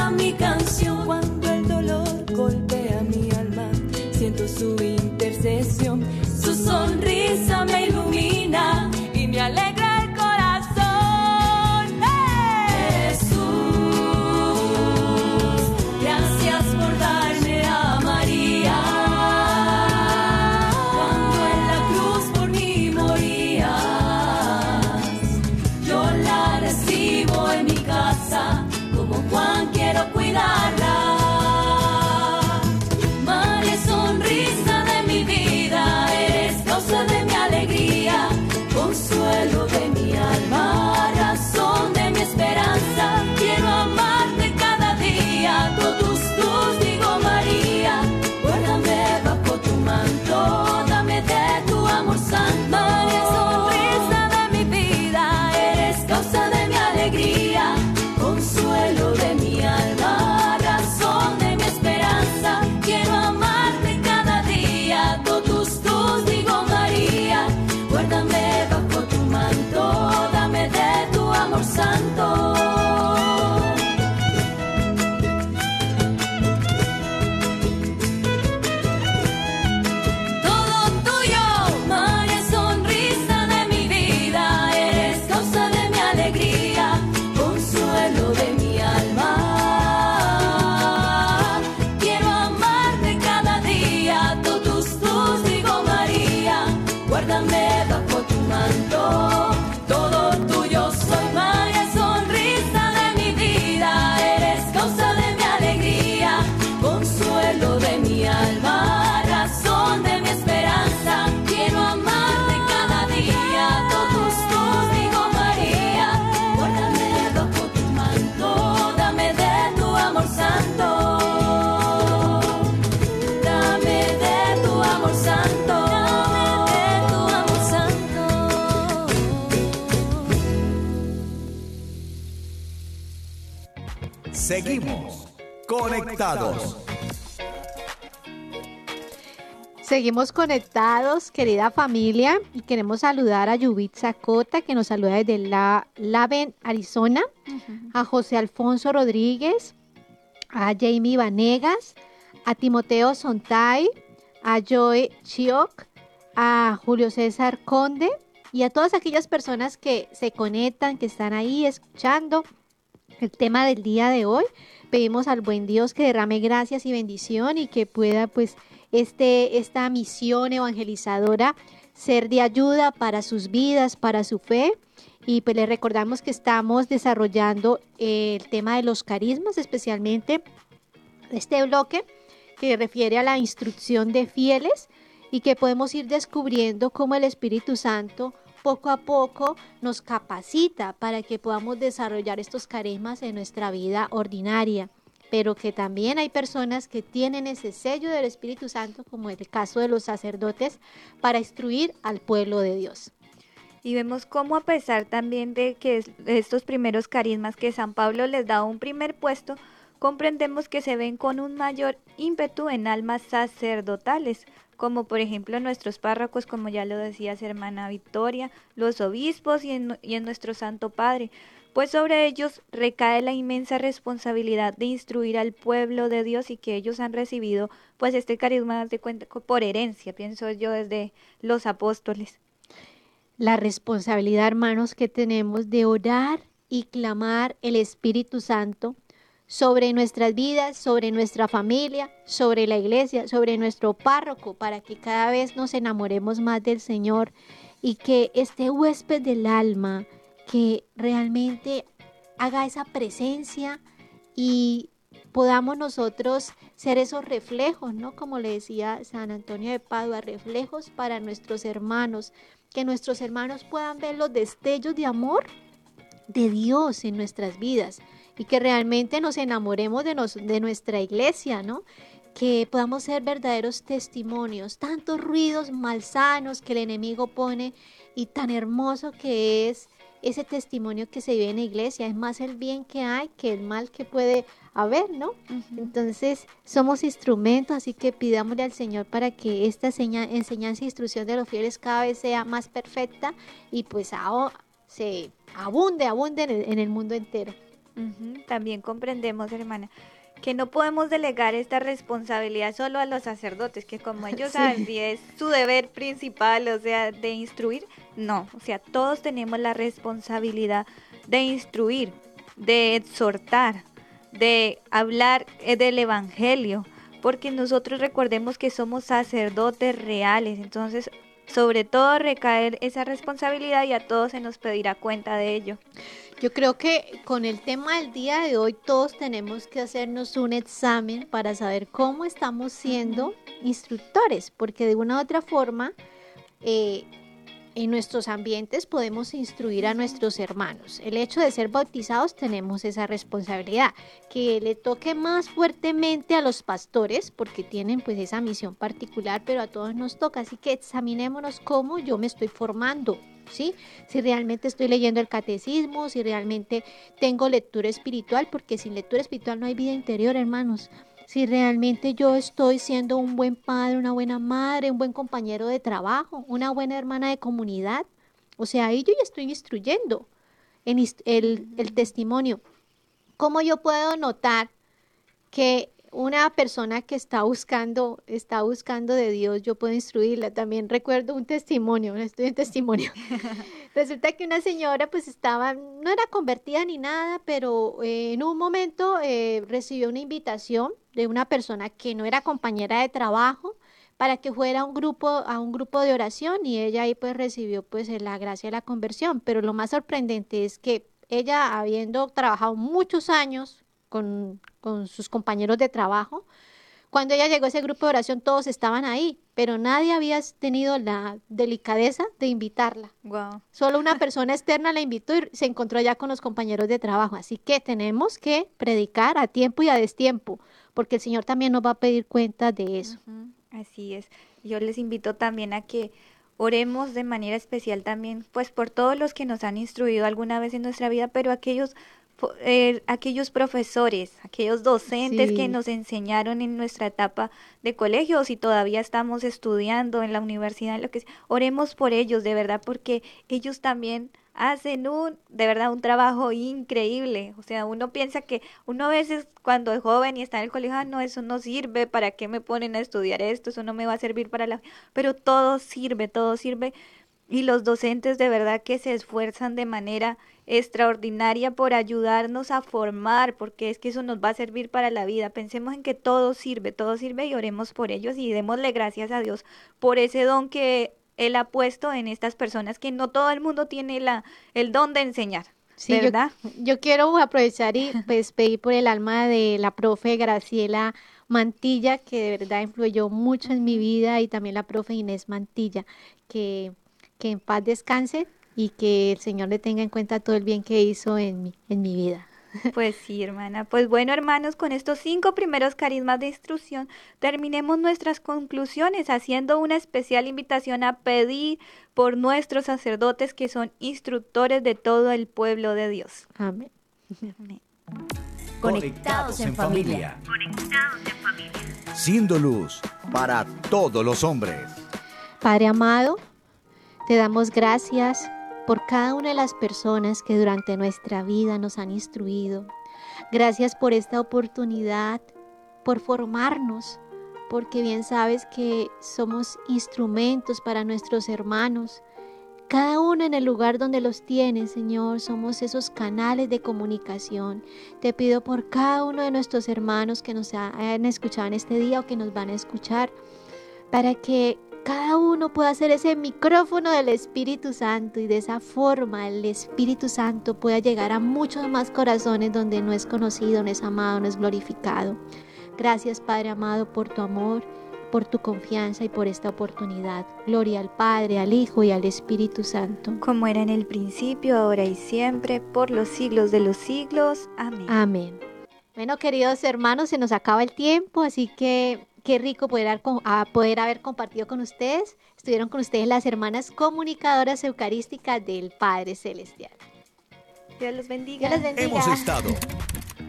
Seguimos conectados. Seguimos conectados, querida familia, y queremos saludar a Yubitsa Cota, que nos saluda desde la Laven, Arizona, a José Alfonso Rodríguez, a Jamie Vanegas, a Timoteo Sontay, a Joe Chiok, a Julio César Conde y a todas aquellas personas que se conectan, que están ahí escuchando el tema del día de hoy. Pedimos al buen Dios que derrame gracias y bendición y que pueda pues este, esta misión evangelizadora ser de ayuda para sus vidas, para su fe. Y pues les recordamos que estamos desarrollando el tema de los carismas, especialmente este bloque que refiere a la instrucción de fieles y que podemos ir descubriendo cómo el Espíritu Santo poco a poco nos capacita para que podamos desarrollar estos carismas en nuestra vida ordinaria pero que también hay personas que tienen ese sello del Espíritu Santo, como el caso de los sacerdotes, para instruir al pueblo de Dios. Y vemos cómo a pesar también de que estos primeros carismas que San Pablo les da un primer puesto, comprendemos que se ven con un mayor ímpetu en almas sacerdotales, como por ejemplo nuestros párrocos, como ya lo decías hermana Victoria, los obispos y en, y en nuestro Santo Padre, pues sobre ellos recae la inmensa responsabilidad de instruir al pueblo de Dios y que ellos han recibido pues este carisma de cuenta por herencia, pienso yo desde los apóstoles. La responsabilidad, hermanos, que tenemos de orar y clamar el Espíritu Santo sobre nuestras vidas, sobre nuestra familia, sobre la iglesia, sobre nuestro párroco, para que cada vez nos enamoremos más del Señor y que este huésped del alma, que realmente haga esa presencia y podamos nosotros ser esos reflejos, ¿no? Como le decía San Antonio de Padua, reflejos para nuestros hermanos, que nuestros hermanos puedan ver los destellos de amor de Dios en nuestras vidas y que realmente nos enamoremos de, de nuestra iglesia, ¿no? Que podamos ser verdaderos testimonios, tantos ruidos malsanos que el enemigo pone y tan hermoso que es ese testimonio que se vive en la iglesia. Es más el bien que hay que el mal que puede haber, ¿no? Entonces, somos instrumentos, así que pidámosle al Señor para que esta enseñanza e instrucción de los fieles cada vez sea más perfecta y pues se abunde, abunde en el mundo entero. También comprendemos, hermana, que no podemos delegar esta responsabilidad solo a los sacerdotes, que como ellos saben, si es su deber principal, o sea, de instruir, no, o sea, todos tenemos la responsabilidad de instruir, de exhortar, de hablar eh, del Evangelio, porque nosotros recordemos que somos sacerdotes reales, entonces sobre todo recaer esa responsabilidad y a todos se nos pedirá cuenta de ello. Yo creo que con el tema del día de hoy todos tenemos que hacernos un examen para saber cómo estamos siendo instructores, porque de una u otra forma eh, en nuestros ambientes podemos instruir a nuestros hermanos. El hecho de ser bautizados tenemos esa responsabilidad, que le toque más fuertemente a los pastores porque tienen pues esa misión particular, pero a todos nos toca, así que examinémonos cómo yo me estoy formando, ¿sí? Si realmente estoy leyendo el catecismo, si realmente tengo lectura espiritual, porque sin lectura espiritual no hay vida interior, hermanos si realmente yo estoy siendo un buen padre, una buena madre, un buen compañero de trabajo, una buena hermana de comunidad. O sea, ahí yo ya estoy instruyendo en el, el testimonio. ¿Cómo yo puedo notar que una persona que está buscando, está buscando de Dios, yo puedo instruirla. También recuerdo un testimonio, estoy en testimonio. Resulta que una señora pues estaba, no era convertida ni nada, pero eh, en un momento eh, recibió una invitación de una persona que no era compañera de trabajo para que fuera a un grupo, a un grupo de oración y ella ahí pues recibió pues la gracia de la conversión. Pero lo más sorprendente es que ella habiendo trabajado muchos años con, sus compañeros de trabajo. Cuando ella llegó a ese grupo de oración, todos estaban ahí, pero nadie había tenido la delicadeza de invitarla. Solo una persona externa la invitó y se encontró ya con los compañeros de trabajo. Así que tenemos que predicar a tiempo y a destiempo, porque el Señor también nos va a pedir cuenta de eso. Así es. Yo les invito también a que oremos de manera especial también, pues por todos los que nos han instruido alguna vez en nuestra vida, pero aquellos eh, aquellos profesores, aquellos docentes que nos enseñaron en nuestra etapa de colegio, o si todavía estamos estudiando en la universidad, lo que sea, oremos por ellos, de verdad, porque ellos también hacen un, de verdad, un trabajo increíble. O sea, uno piensa que uno a veces cuando es joven y está en el colegio, ah, no, eso no sirve, ¿para qué me ponen a estudiar esto? Eso no me va a servir para la... Pero todo sirve, todo sirve. Y los docentes de verdad que se esfuerzan de manera extraordinaria por ayudarnos a formar, porque es que eso nos va a servir para la vida. Pensemos en que todo sirve, todo sirve y oremos por ellos y démosle gracias a Dios por ese don que Él ha puesto en estas personas, que no todo el mundo tiene la, el don de enseñar. Sí, ¿verdad? Yo, quiero aprovechar y pues pedir por el alma de la profe Graciela Mantilla, que de verdad influyó mucho en mi vida, y también la profe Inés Mantilla, que, que en paz descanse y que el Señor le tenga en cuenta todo el bien que hizo en mi, en mi vida. Pues sí, hermana. Pues bueno, hermanos, con estos cinco primeros carismas de instrucción, terminemos nuestras conclusiones haciendo una especial invitación a pedir por nuestros sacerdotes que son instructores de todo el pueblo de Dios. Amén. Conectados en familia. Conectados en familia. Siendo luz para todos los hombres. Padre amado, te damos gracias por cada una de las personas que durante nuestra vida nos han instruido. Gracias por esta oportunidad, por formarnos, porque bien sabes que somos instrumentos para nuestros hermanos. Cada uno en el lugar donde los tienes, Señor, somos esos canales de comunicación. Te pido por cada uno de nuestros hermanos que nos han escuchado en este día o que nos van a escuchar, para que cada uno puede hacer ese micrófono del Espíritu Santo y de esa forma el Espíritu Santo pueda llegar a muchos más corazones donde no es conocido, no es amado, no es glorificado. Gracias Padre amado por tu amor, por tu confianza y por esta oportunidad. Gloria al Padre, al Hijo y al Espíritu Santo. Como era en el principio, ahora y siempre, por los siglos de los siglos. Amén. Amén. Bueno, queridos hermanos, se nos acaba el tiempo, así que Qué rico poder, poder haber compartido con ustedes. Estuvieron con ustedes las hermanas comunicadoras eucarísticas del Padre Celestial. Dios los bendiga. Dios los bendiga. Hemos estado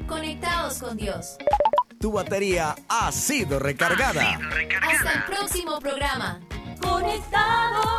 conectados con Dios. Tu batería ha sido recargada. Hasta el próximo programa. Conectados.